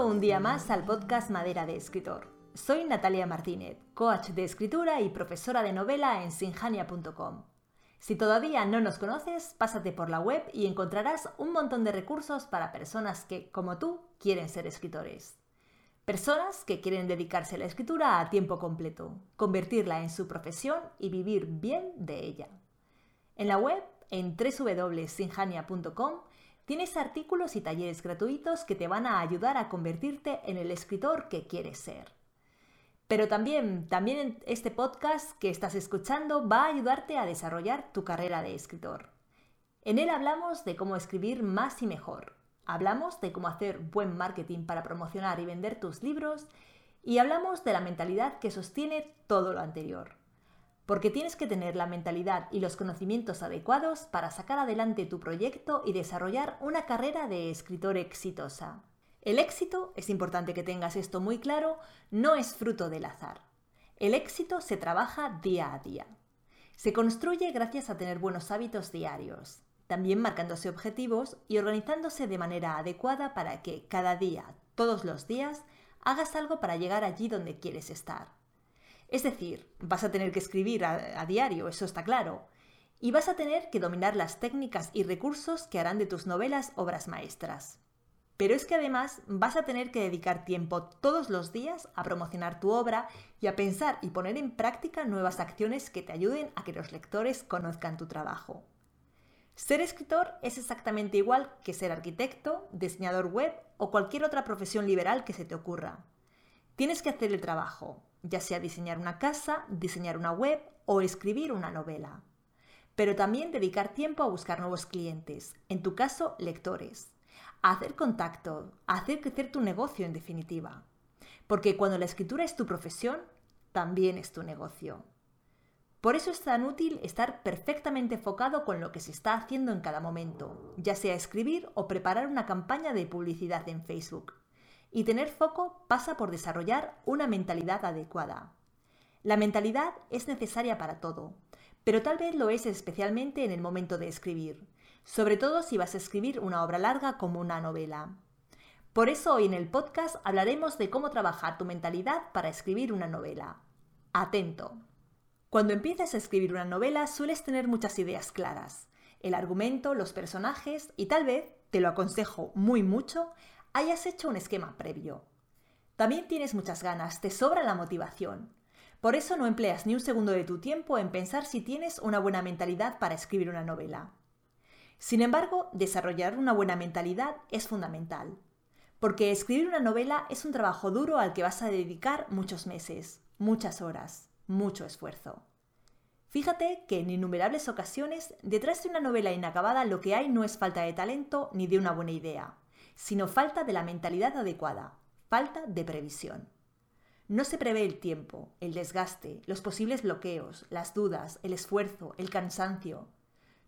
Un día más al podcast Madera de Escritor. Soy Natalia Martínez, coach de escritura y profesora de novela en sinjania.com. Si todavía no nos conoces, pásate por la web y encontrarás un montón de recursos para personas que, como tú, quieren ser escritores. Personas que quieren dedicarse a la escritura a tiempo completo, convertirla en su profesión y vivir bien de ella. En la web, en www.sinjania.com, Tienes artículos y talleres gratuitos que te van a ayudar a convertirte en el escritor que quieres ser. Pero también, también este podcast que estás escuchando va a ayudarte a desarrollar tu carrera de escritor. En él hablamos de cómo escribir más y mejor. Hablamos de cómo hacer buen marketing para promocionar y vender tus libros y hablamos de la mentalidad que sostiene todo lo anterior porque tienes que tener la mentalidad y los conocimientos adecuados para sacar adelante tu proyecto y desarrollar una carrera de escritor exitosa. El éxito, es importante que tengas esto muy claro, no es fruto del azar. El éxito se trabaja día a día. Se construye gracias a tener buenos hábitos diarios, también marcándose objetivos y organizándose de manera adecuada para que cada día, todos los días, hagas algo para llegar allí donde quieres estar. Es decir, vas a tener que escribir a, diario, eso está claro, y vas a tener que dominar las técnicas y recursos que harán de tus novelas obras maestras. Pero es que además vas a tener que dedicar tiempo todos los días a promocionar tu obra y a pensar y poner en práctica nuevas acciones que te ayuden a que los lectores conozcan tu trabajo. Ser escritor es exactamente igual que ser arquitecto, diseñador web o cualquier otra profesión liberal que se te ocurra. Tienes que hacer el trabajo, ya sea diseñar una casa, diseñar una web o escribir una novela. Pero también dedicar tiempo a buscar nuevos clientes, en tu caso lectores, a hacer contacto, a hacer crecer tu negocio en definitiva. Porque cuando la escritura es tu profesión, también es tu negocio. Por eso es tan útil estar perfectamente enfocado con lo que se está haciendo en cada momento, ya sea escribir o preparar una campaña de publicidad en Facebook. Y tener foco pasa por desarrollar una mentalidad adecuada. La mentalidad es necesaria para todo, pero tal vez lo es especialmente en el momento de escribir, sobre todo si vas a escribir una obra larga como una novela. Por eso hoy en el podcast hablaremos de cómo trabajar tu mentalidad para escribir una novela. Atento. Cuando empiezas a escribir una novela sueles tener muchas ideas claras, el argumento, los personajes y tal vez, te lo aconsejo muy mucho, hayas hecho un esquema previo. También tienes muchas ganas, te sobra la motivación. Por eso no empleas ni un segundo de tu tiempo en pensar si tienes una buena mentalidad para escribir una novela. Sin embargo, desarrollar una buena mentalidad es fundamental, porque escribir una novela es un trabajo duro al que vas a dedicar muchos meses, muchas horas, mucho esfuerzo. Fíjate que en innumerables ocasiones, detrás de una novela inacabada lo que hay no es falta de talento ni de una buena idea sino falta de la mentalidad adecuada, falta de previsión. No se prevé el tiempo, el desgaste, los posibles bloqueos, las dudas, el esfuerzo, el cansancio.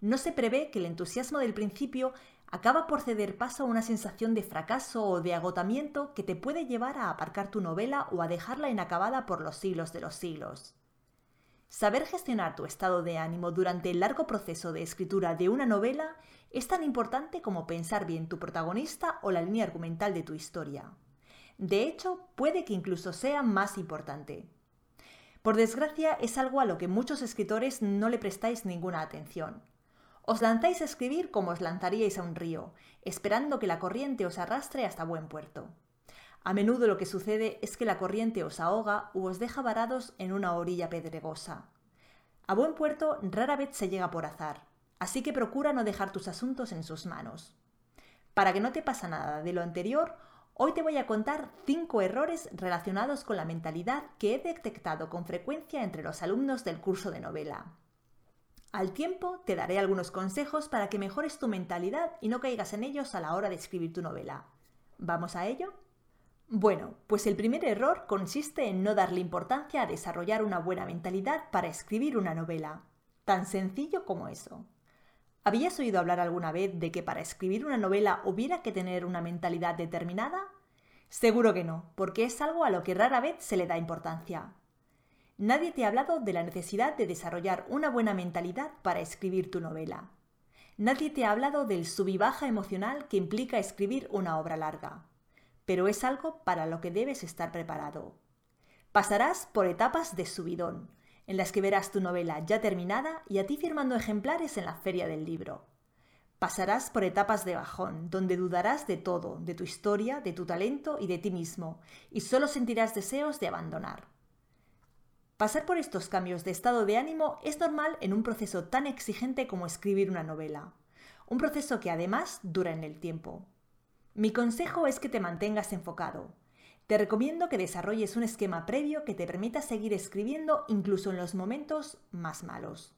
No se prevé que el entusiasmo del principio acaba por ceder paso a una sensación de fracaso o de agotamiento que te puede llevar a aparcar tu novela o a dejarla inacabada por los siglos de los siglos. Saber gestionar tu estado de ánimo durante el largo proceso de escritura de una novela es tan importante como pensar bien tu protagonista o la línea argumental de tu historia. De hecho, puede que incluso sea más importante. Por desgracia, es algo a lo que muchos escritores no le prestáis ninguna atención. Os lanzáis a escribir como os lanzaríais a un río, esperando que la corriente os arrastre hasta buen puerto. A menudo lo que sucede es que la corriente os ahoga o os deja varados en una orilla pedregosa. A buen puerto rara vez se llega por azar, así que procura no dejar tus asuntos en sus manos. Para que no te pase nada de lo anterior, hoy te voy a contar cinco errores relacionados con la mentalidad que he detectado con frecuencia entre los alumnos del curso de novela. Al tiempo te daré algunos consejos para que mejores tu mentalidad y no caigas en ellos a la hora de escribir tu novela. ¿Vamos a ello? Bueno, pues el primer error consiste en no darle importancia a desarrollar una buena mentalidad para escribir una novela. Tan sencillo como eso. ¿Habías oído hablar alguna vez de que para escribir una novela hubiera que tener una mentalidad determinada? Seguro que no, porque es algo a lo que rara vez se le da importancia. Nadie te ha hablado de la necesidad de desarrollar una buena mentalidad para escribir tu novela. Nadie te ha hablado del sub y baja emocional que implica escribir una obra larga. pero es algo para lo que debes estar preparado. Pasarás por etapas de subidón, en las que verás tu novela ya terminada y a ti firmando ejemplares en la feria del libro. Pasarás por etapas de bajón, donde dudarás de todo, de tu historia, de tu talento y de ti mismo, y solo sentirás deseos de abandonar. Pasar por estos cambios de estado de ánimo es normal en un proceso tan exigente como escribir una novela, un proceso que además dura en el tiempo. Mi consejo es que te mantengas enfocado. Te recomiendo que desarrolles un esquema previo que te permita seguir escribiendo incluso en los momentos más malos.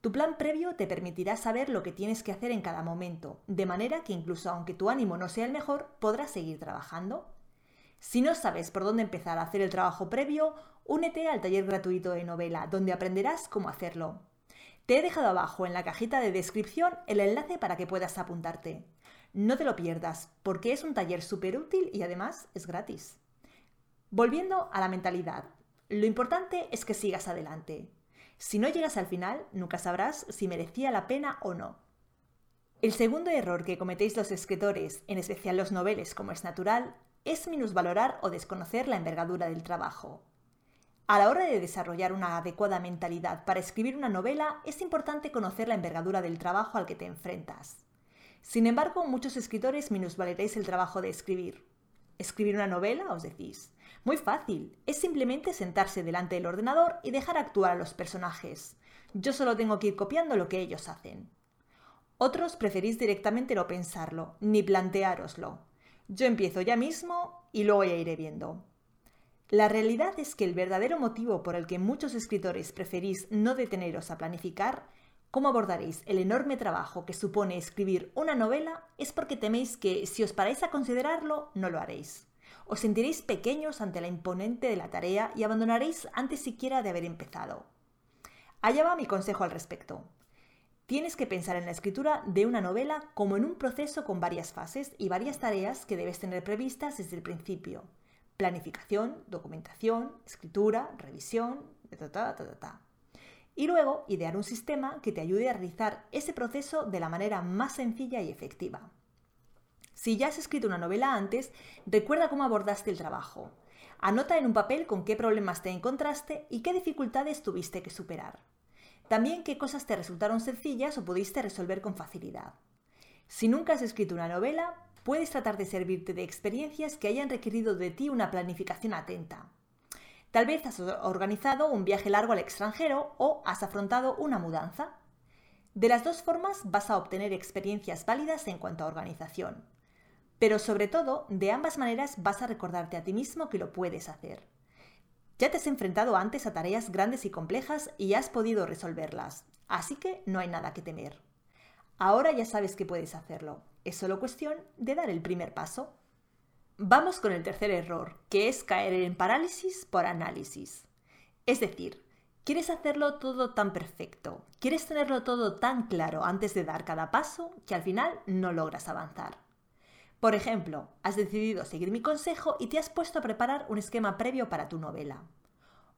Tu plan previo te permitirá saber lo que tienes que hacer en cada momento, de manera que incluso aunque tu ánimo no sea el mejor, podrás seguir trabajando. Si no sabes por dónde empezar a hacer el trabajo previo, únete al taller gratuito de novela, donde aprenderás cómo hacerlo. Te he dejado abajo en la cajita de descripción el enlace para que puedas apuntarte. No te lo pierdas, porque es un taller súper útil y además es gratis. Volviendo a la mentalidad, lo importante es que sigas adelante. Si no llegas al final, nunca sabrás si merecía la pena o no. El segundo error que cometéis los escritores, en especial los noveles como es natural, es minusvalorar o desconocer la envergadura del trabajo. A la hora de desarrollar una adecuada mentalidad para escribir una novela, es importante conocer la envergadura del trabajo al que te enfrentas. Sin embargo, muchos escritores minusvaleréis el trabajo de escribir. ¿Escribir una novela? os decís. Muy fácil, es simplemente sentarse delante del ordenador y dejar actuar a los personajes. Yo solo tengo que ir copiando lo que ellos hacen. Otros preferís directamente no pensarlo, ni planteároslo. Yo empiezo ya mismo y luego ya iré viendo. La realidad es que el verdadero motivo por el que muchos escritores preferís no deteneros a planificar cómo abordaréis el enorme trabajo que supone escribir una novela es porque teméis que, si os paráis a considerarlo, no lo haréis. Os sentiréis pequeños ante la imponente de la tarea y abandonaréis antes siquiera de haber empezado. Allá va mi consejo al respecto. Tienes que pensar en la escritura de una novela como en un proceso con varias fases y varias tareas que debes tener previstas desde el principio. Planificación, documentación, escritura, revisión, ta, y luego idear un sistema que te ayude a realizar ese proceso de la manera más sencilla y efectiva. Si ya has escrito una novela antes, recuerda cómo abordaste el trabajo. Anota en un papel con qué problemas te encontraste y qué dificultades tuviste que superar. También qué cosas te resultaron sencillas o pudiste resolver con facilidad. Si nunca has escrito una novela, puedes tratar de servirte de experiencias que hayan requerido de ti una planificación atenta. Tal vez has organizado un viaje largo al extranjero o has afrontado una mudanza. De las dos formas vas a obtener experiencias válidas en cuanto a organización. Pero sobre todo, de ambas maneras vas a recordarte a ti mismo que lo puedes hacer. Ya te has enfrentado antes a tareas grandes y complejas y has podido resolverlas, así que no hay nada que temer. Ahora ya sabes que puedes hacerlo, es solo cuestión de dar el primer paso. Vamos con el tercer error, que es caer en parálisis por análisis. Es decir, quieres hacerlo todo tan perfecto, quieres tenerlo todo tan claro antes de dar cada paso que al final no logras avanzar. Por ejemplo, has decidido seguir mi consejo y te has puesto a preparar un esquema previo para tu novela.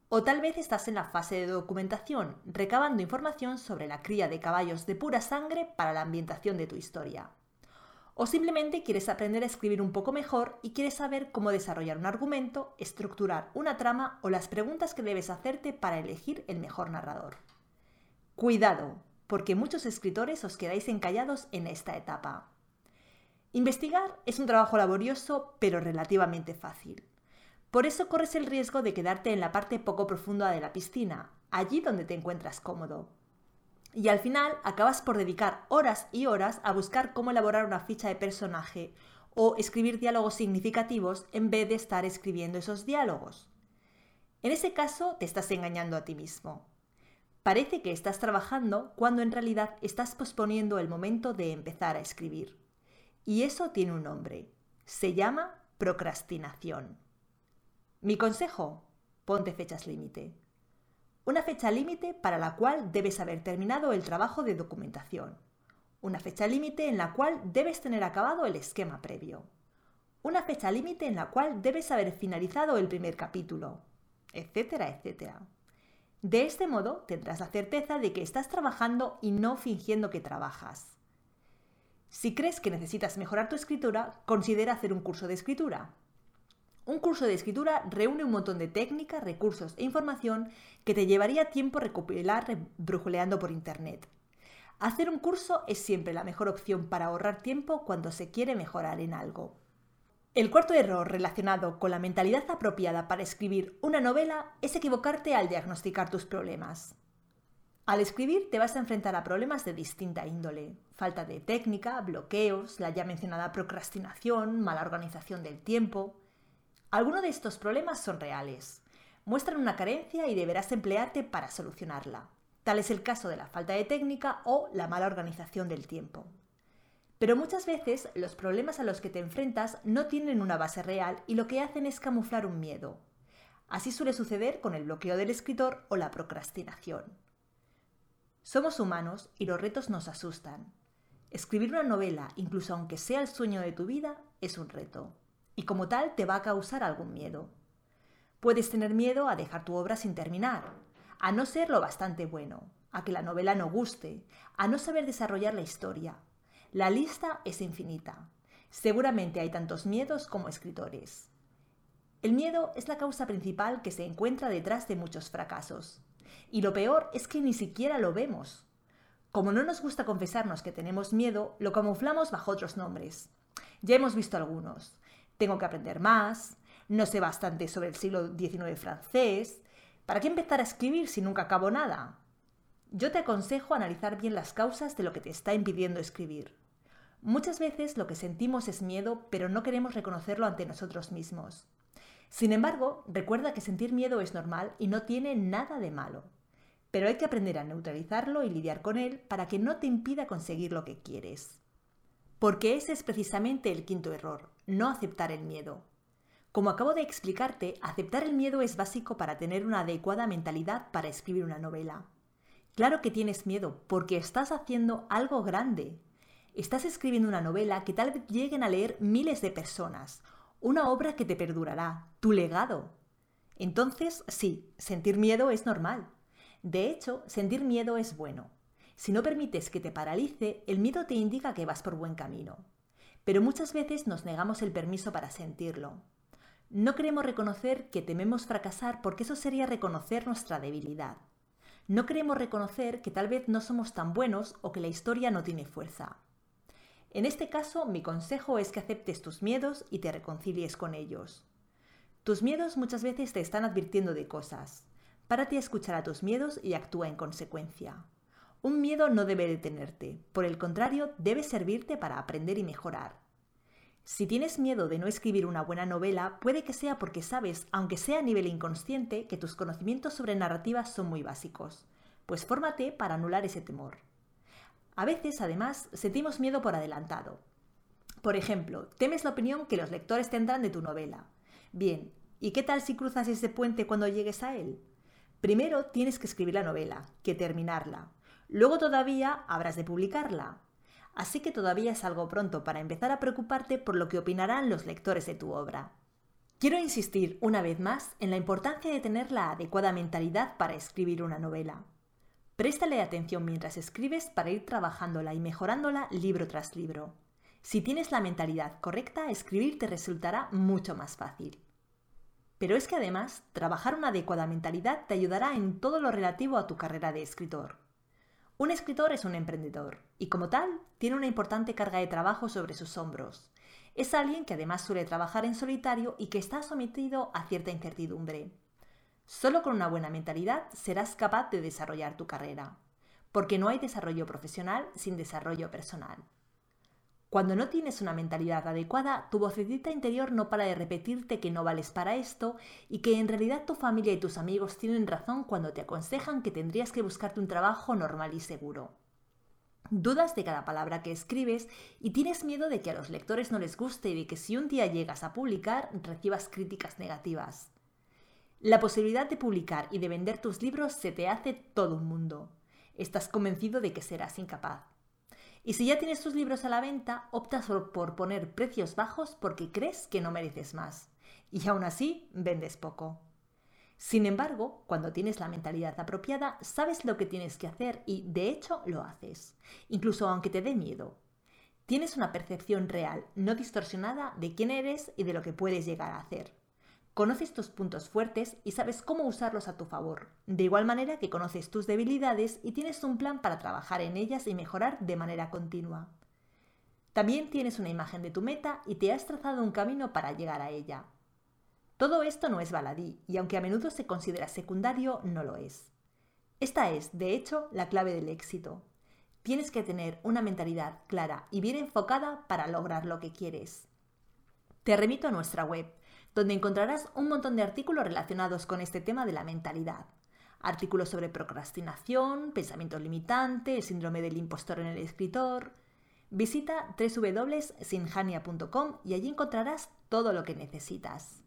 O tal vez estás en la fase de documentación, recabando información sobre la cría de caballos de pura sangre para la ambientación de tu historia. O simplemente quieres aprender a escribir un poco mejor y quieres saber cómo desarrollar un argumento, estructurar una trama o las preguntas que debes hacerte para elegir el mejor narrador. Cuidado, porque muchos escritores os quedáis encallados en esta etapa. Investigar es un trabajo laborioso pero relativamente fácil. Por eso corres el riesgo de quedarte en la parte poco profunda de la piscina, allí donde te encuentras cómodo. Y al final acabas por dedicar horas y horas a buscar cómo elaborar una ficha de personaje o escribir diálogos significativos en vez de estar escribiendo esos diálogos. En ese caso te estás engañando a ti mismo. Parece que estás trabajando cuando en realidad estás posponiendo el momento de empezar a escribir. Y eso tiene un nombre. Se llama procrastinación. Mi consejo, ponte fechas límite una fecha límite para la cual debes haber terminado el trabajo de documentación, una fecha límite en la cual debes tener acabado el esquema previo, una fecha límite en la cual debes haber finalizado el primer capítulo, etcétera, etcétera. De este modo tendrás la certeza de que estás trabajando y no fingiendo que trabajas. Si crees que necesitas mejorar tu escritura, considera hacer un curso de escritura. Un curso de escritura reúne un montón de técnicas, recursos e información que te llevaría tiempo recopilar brujuleando por Internet. Hacer un curso es siempre la mejor opción para ahorrar tiempo cuando se quiere mejorar en algo. El cuarto error relacionado con la mentalidad apropiada para escribir una novela es equivocarte al diagnosticar tus problemas. Al escribir te vas a enfrentar a problemas de distinta índole. Falta de técnica, bloqueos, la ya mencionada procrastinación, mala organización del tiempo. Algunos de estos problemas son reales. Muestran una carencia y deberás emplearte para solucionarla. Tal es el caso de la falta de técnica o la mala organización del tiempo. Pero muchas veces los problemas a los que te enfrentas no tienen una base real y lo que hacen es camuflar un miedo. Así suele suceder con el bloqueo del escritor o la procrastinación. Somos humanos y los retos nos asustan. Escribir una novela, incluso aunque sea el sueño de tu vida, es un reto y como tal te va a causar algún miedo. Puedes tener miedo a dejar tu obra sin terminar, a no ser lo bastante bueno, a que la novela no guste, a no saber desarrollar la historia. La lista es infinita. Seguramente hay tantos miedos como escritores. El miedo es la causa principal que se encuentra detrás de muchos fracasos. Y lo peor es que ni siquiera lo vemos. Como no nos gusta confesarnos que tenemos miedo, lo camuflamos bajo otros nombres. Ya hemos visto algunos tengo que aprender más, no sé bastante sobre el siglo XIX francés, ¿para qué empezar a escribir si nunca acabo nada? Yo te aconsejo analizar bien las causas de lo que te está impidiendo escribir. Muchas veces lo que sentimos es miedo, pero no queremos reconocerlo ante nosotros mismos. Sin embargo, recuerda que sentir miedo es normal y no tiene nada de malo. Pero hay que aprender a neutralizarlo y lidiar con él para que no te impida conseguir lo que quieres. Porque ese es precisamente el quinto error, no aceptar el miedo. Como acabo de explicarte, aceptar el miedo es básico para tener una adecuada mentalidad para escribir una novela. Claro que tienes miedo, porque estás haciendo algo grande. Estás escribiendo una novela que tal vez lleguen a leer miles de personas, una obra que te perdurará, tu legado. Entonces, sí, sentir miedo es normal. De hecho, sentir miedo es bueno. Si no permites que te paralice, el miedo te indica que vas por buen camino pero muchas veces nos negamos el permiso para sentirlo. No queremos reconocer que tememos fracasar porque eso sería reconocer nuestra debilidad. No queremos reconocer que tal vez no somos tan buenos o que la historia no tiene fuerza. En este caso, mi consejo es que aceptes tus miedos y te reconcilies con ellos. Tus miedos muchas veces te están advirtiendo de cosas. Párate a escuchar a tus miedos y actúa en consecuencia. Un miedo no debe detenerte, por el contrario, debe servirte para aprender y mejorar. Si tienes miedo de no escribir una buena novela, puede que sea porque sabes, aunque sea a nivel inconsciente, que tus conocimientos sobre narrativa son muy básicos. Pues fórmate para anular ese temor. A veces, además, sentimos miedo por adelantado. Por ejemplo, temes la opinión que los lectores tendrán de tu novela. Bien, ¿y qué tal si cruzas ese puente cuando llegues a él? Primero tienes que escribir la novela, que terminarla. Luego todavía habrás de publicarla. Así que todavía es algo pronto para empezar a preocuparte por lo que opinarán los lectores de tu obra. Quiero insistir una vez más en la importancia de tener la adecuada mentalidad para escribir una novela. Préstale atención mientras escribes para ir trabajándola y mejorándola libro tras libro. Si tienes la mentalidad correcta, escribir te resultará mucho más fácil. Pero es que además, trabajar una adecuada mentalidad te ayudará en todo lo relativo a tu carrera de escritor. Un escritor es un emprendedor y como tal tiene una importante carga de trabajo sobre sus hombros. Es alguien que además suele trabajar en solitario y que está sometido a cierta incertidumbre. Solo con una buena mentalidad serás capaz de desarrollar tu carrera, porque no hay desarrollo profesional sin desarrollo personal. Cuando no tienes una mentalidad adecuada, tu vocecita interior no para de repetirte que no vales para esto y que en realidad tu familia y tus amigos tienen razón cuando te aconsejan que tendrías que buscarte un trabajo normal y seguro. Dudas de cada palabra que escribes y tienes miedo de que a los lectores no les guste y de que si un día llegas a publicar recibas críticas negativas. La posibilidad de publicar y de vender tus libros se te hace todo un mundo. Estás convencido de que serás incapaz. Y si ya tienes tus libros a la venta, optas por poner precios bajos porque crees que no mereces más. Y aún así, vendes poco. Sin embargo, cuando tienes la mentalidad apropiada, sabes lo que tienes que hacer y, de hecho, lo haces, incluso aunque te dé miedo. Tienes una percepción real, no distorsionada, de quién eres y de lo que puedes llegar a hacer. Conoces tus puntos fuertes y sabes cómo usarlos a tu favor, de igual manera que conoces tus debilidades y tienes un plan para trabajar en ellas y mejorar de manera continua. También tienes una imagen de tu meta y te has trazado un camino para llegar a ella. Todo esto no es baladí y aunque a menudo se considera secundario, no lo es. Esta es, de hecho, la clave del éxito. Tienes que tener una mentalidad clara y bien enfocada para lograr lo que quieres. Te remito a nuestra web, donde encontrarás un montón de artículos relacionados con este tema de la mentalidad. Artículos sobre procrastinación, pensamiento limitante, el síndrome del impostor en el escritor, Visita www.sinjania.com y allí encontrarás todo lo que necesitas.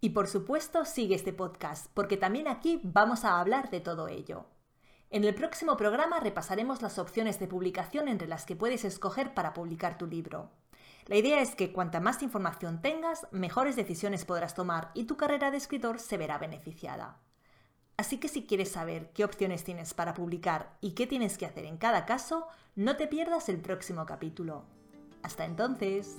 Y por supuesto, sigue este podcast, porque también aquí vamos a hablar de todo ello. En el próximo programa repasaremos las opciones de publicación entre las que puedes escoger para publicar tu libro. La idea es que cuanta más información tengas, mejores decisiones podrás tomar y tu carrera de escritor se verá beneficiada. Así que si quieres saber qué opciones tienes para publicar y qué tienes que hacer en cada caso, no te pierdas el próximo capítulo. Hasta entonces.